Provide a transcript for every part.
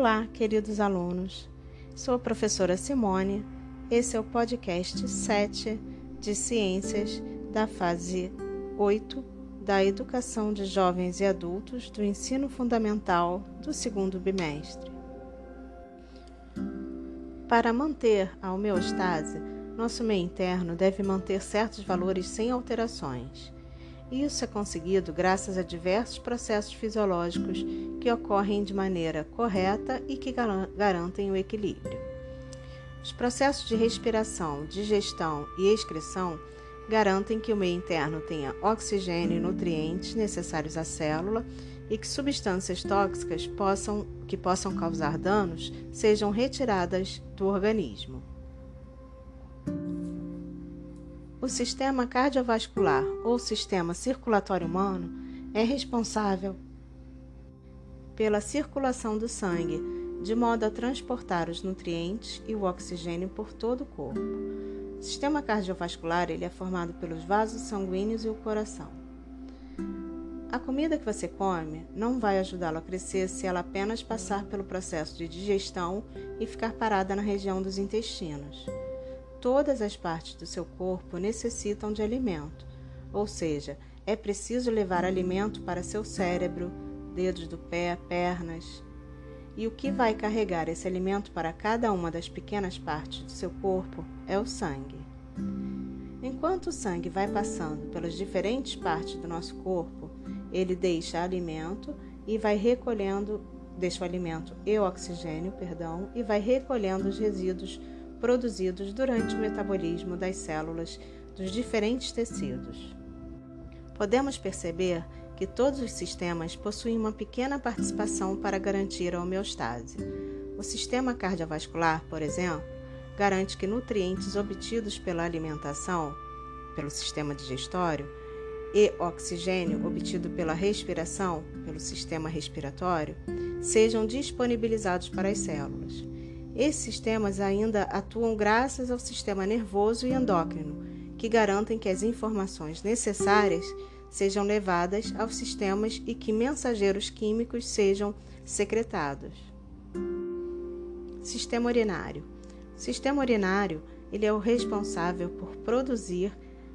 Olá, queridos alunos. Sou a professora Simone. Esse é o podcast 7 de Ciências da fase 8 da Educação de Jovens e Adultos do Ensino Fundamental do segundo bimestre. Para manter a homeostase, nosso meio interno deve manter certos valores sem alterações. Isso é conseguido graças a diversos processos fisiológicos que ocorrem de maneira correta e que garantem o equilíbrio. Os processos de respiração, digestão e excreção garantem que o meio interno tenha oxigênio e nutrientes necessários à célula e que substâncias tóxicas possam, que possam causar danos sejam retiradas do organismo. O sistema cardiovascular ou sistema circulatório humano é responsável pela circulação do sangue, de modo a transportar os nutrientes e o oxigênio por todo o corpo. O sistema cardiovascular ele é formado pelos vasos sanguíneos e o coração. A comida que você come não vai ajudá-lo a crescer se ela apenas passar pelo processo de digestão e ficar parada na região dos intestinos. Todas as partes do seu corpo necessitam de alimento, ou seja, é preciso levar alimento para seu cérebro, dedos do pé, pernas. E o que vai carregar esse alimento para cada uma das pequenas partes do seu corpo é o sangue. Enquanto o sangue vai passando pelas diferentes partes do nosso corpo, ele deixa alimento e vai recolhendo, deixa o alimento e o oxigênio, perdão, e vai recolhendo os resíduos produzidos durante o metabolismo das células dos diferentes tecidos. Podemos perceber que todos os sistemas possuem uma pequena participação para garantir a homeostase. O sistema cardiovascular, por exemplo, garante que nutrientes obtidos pela alimentação, pelo sistema digestório, e oxigênio obtido pela respiração, pelo sistema respiratório, sejam disponibilizados para as células. Esses sistemas ainda atuam graças ao sistema nervoso e endócrino, que garantem que as informações necessárias sejam levadas aos sistemas e que mensageiros químicos sejam secretados. Sistema urinário. Sistema urinário ele é o responsável por produzir,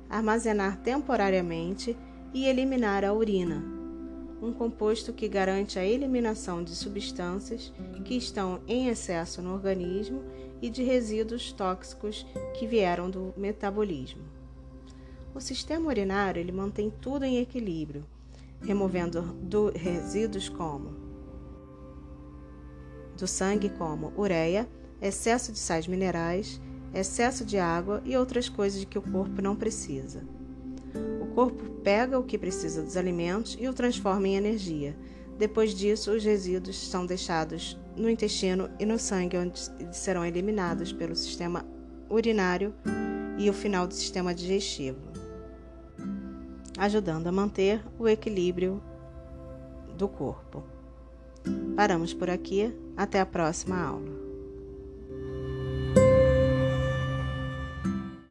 armazenar temporariamente e eliminar a urina, um composto que garante a eliminação de substâncias que estão em excesso no organismo e de resíduos tóxicos que vieram do metabolismo. O sistema urinário ele mantém tudo em equilíbrio, removendo do resíduos como do sangue como ureia, excesso de sais minerais, excesso de água e outras coisas que o corpo não precisa corpo pega o que precisa dos alimentos e o transforma em energia. Depois disso, os resíduos são deixados no intestino e no sangue, onde serão eliminados pelo sistema urinário e o final do sistema digestivo, ajudando a manter o equilíbrio do corpo. Paramos por aqui, até a próxima aula.